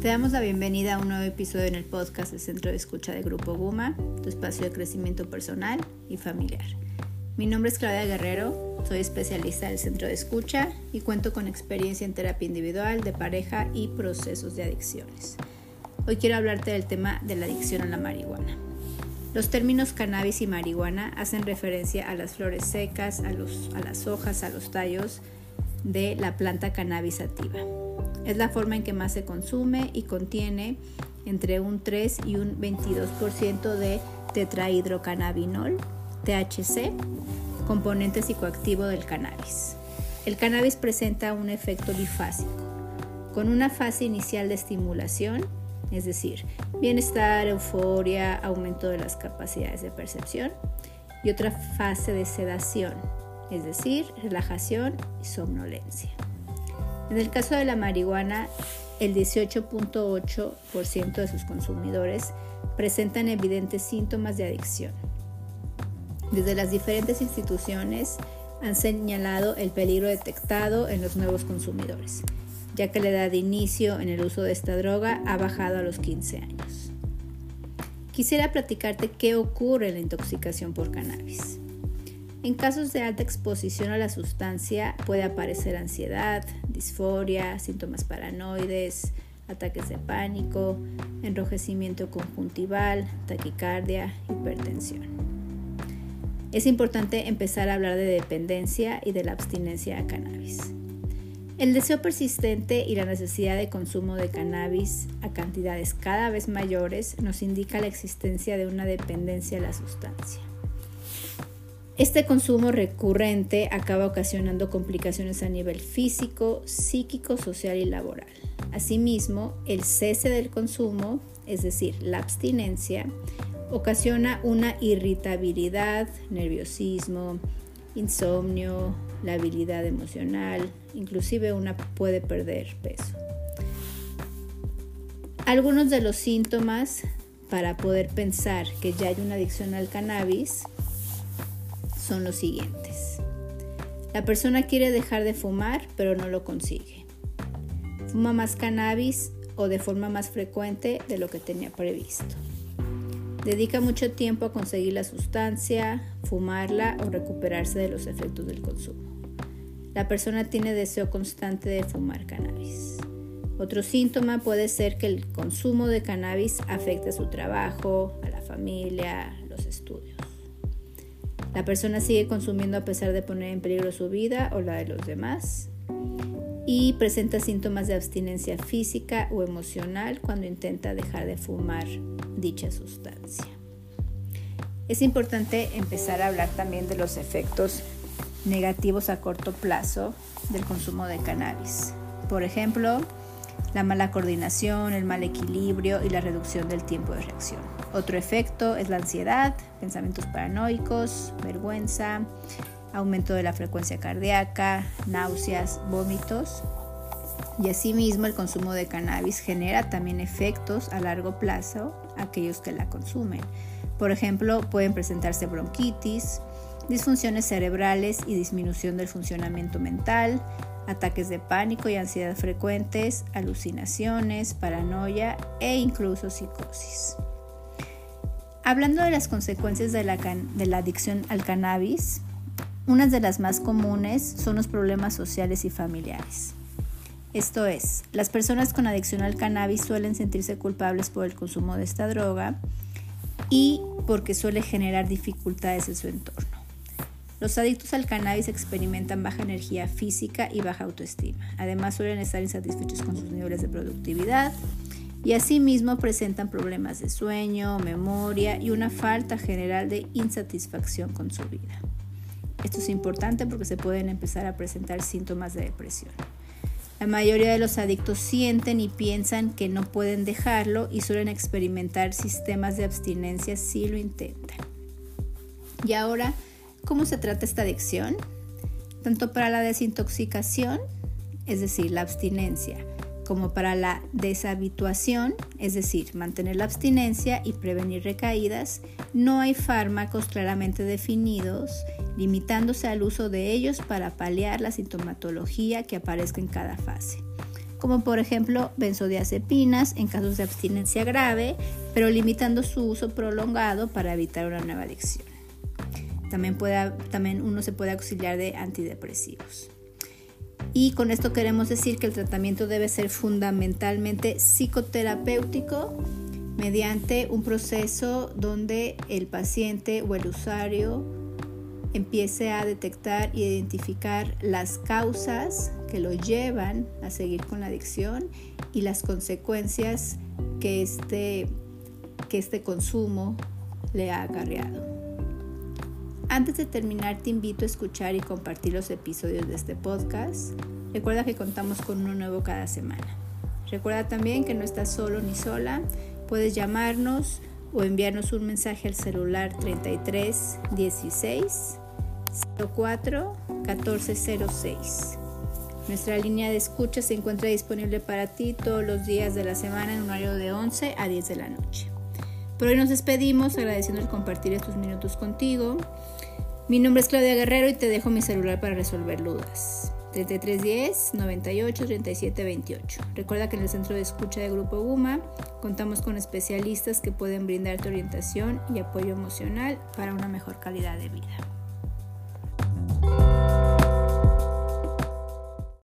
Te damos la bienvenida a un nuevo episodio en el podcast del Centro de Escucha de Grupo Guma, tu espacio de crecimiento personal y familiar. Mi nombre es Claudia Guerrero, soy especialista del Centro de Escucha y cuento con experiencia en terapia individual, de pareja y procesos de adicciones. Hoy quiero hablarte del tema de la adicción a la marihuana. Los términos cannabis y marihuana hacen referencia a las flores secas, a, los, a las hojas, a los tallos de la planta cannabis sativa. Es la forma en que más se consume y contiene entre un 3 y un 22% de tetrahidrocannabinol, THC, componente psicoactivo del cannabis. El cannabis presenta un efecto bifásico, con una fase inicial de estimulación, es decir, bienestar, euforia, aumento de las capacidades de percepción, y otra fase de sedación, es decir, relajación y somnolencia. En el caso de la marihuana, el 18.8% de sus consumidores presentan evidentes síntomas de adicción. Desde las diferentes instituciones han señalado el peligro detectado en los nuevos consumidores, ya que la edad de inicio en el uso de esta droga ha bajado a los 15 años. Quisiera platicarte qué ocurre en la intoxicación por cannabis. En casos de alta exposición a la sustancia puede aparecer ansiedad, disforia, síntomas paranoides, ataques de pánico, enrojecimiento conjuntival, taquicardia, hipertensión. Es importante empezar a hablar de dependencia y de la abstinencia a cannabis. El deseo persistente y la necesidad de consumo de cannabis a cantidades cada vez mayores nos indica la existencia de una dependencia a la sustancia. Este consumo recurrente acaba ocasionando complicaciones a nivel físico, psíquico, social y laboral. Asimismo, el cese del consumo, es decir, la abstinencia, ocasiona una irritabilidad, nerviosismo, insomnio, la habilidad emocional, inclusive una puede perder peso. Algunos de los síntomas para poder pensar que ya hay una adicción al cannabis son los siguientes. La persona quiere dejar de fumar, pero no lo consigue. Fuma más cannabis o de forma más frecuente de lo que tenía previsto. Dedica mucho tiempo a conseguir la sustancia, fumarla o recuperarse de los efectos del consumo. La persona tiene deseo constante de fumar cannabis. Otro síntoma puede ser que el consumo de cannabis afecte a su trabajo, a la familia, los estudios. La persona sigue consumiendo a pesar de poner en peligro su vida o la de los demás y presenta síntomas de abstinencia física o emocional cuando intenta dejar de fumar dicha sustancia. Es importante empezar a hablar también de los efectos negativos a corto plazo del consumo de cannabis. Por ejemplo, la mala coordinación, el mal equilibrio y la reducción del tiempo de reacción. Otro efecto es la ansiedad, pensamientos paranoicos, vergüenza, aumento de la frecuencia cardíaca, náuseas, vómitos. Y asimismo el consumo de cannabis genera también efectos a largo plazo a aquellos que la consumen. Por ejemplo, pueden presentarse bronquitis, disfunciones cerebrales y disminución del funcionamiento mental, ataques de pánico y ansiedad frecuentes, alucinaciones, paranoia e incluso psicosis. Hablando de las consecuencias de la, adicción al cannabis, unas de las más comunes son los problemas sociales y familiares. Esto es, las personas con adicción al cannabis suelen sentirse culpables por el consumo de esta droga y porque suele generar dificultades en su entorno. Los adictos al cannabis experimentan baja energía física y baja autoestima. Además suelen estar insatisfechos con sus niveles de productividad, y asimismo presentan problemas de sueño, memoria y una falta general de insatisfacción con su vida. Esto es importante porque se pueden empezar a presentar síntomas de depresión. La mayoría de los adictos sienten y piensan que no pueden dejarlo y suelen experimentar sistemas de abstinencia si lo intentan. Y ahora, ¿cómo se trata esta adicción? Tanto para la desintoxicación, es decir, la abstinencia, como para la deshabituación, es decir, mantener la abstinencia y prevenir recaídas, no hay fármacos claramente definidos, limitándose al uso de ellos para paliar la sintomatología que aparezca en cada fase. como por ejemplo benzodiazepinas en casos de abstinencia grave, pero limitando su uso prolongado para evitar una nueva adicción. También, puede, también uno se puede auxiliar de antidepresivos. Y con esto queremos decir que el tratamiento debe ser fundamentalmente psicoterapéutico mediante un proceso donde el paciente o el usuario empiece a detectar e identificar las causas que lo llevan a seguir con la adicción y las consecuencias que este, que este consumo le ha acarreado. Antes de terminar, te invito a escuchar y compartir los episodios de este podcast. Recuerda que contamos con uno nuevo cada semana. Recuerda también que no estás solo ni sola. Puedes llamarnos o enviarnos un mensaje al celular 33 16 04 1406. Nuestra línea de escucha se encuentra disponible para ti todos los días de la semana en un horario de 11 a 10 de la noche. Por hoy nos despedimos agradeciendo el compartir estos minutos contigo. Mi nombre es Claudia Guerrero y te dejo mi celular para resolver dudas. 3310 98 37 28. Recuerda que en el centro de escucha de Grupo Guma contamos con especialistas que pueden brindarte orientación y apoyo emocional para una mejor calidad de vida.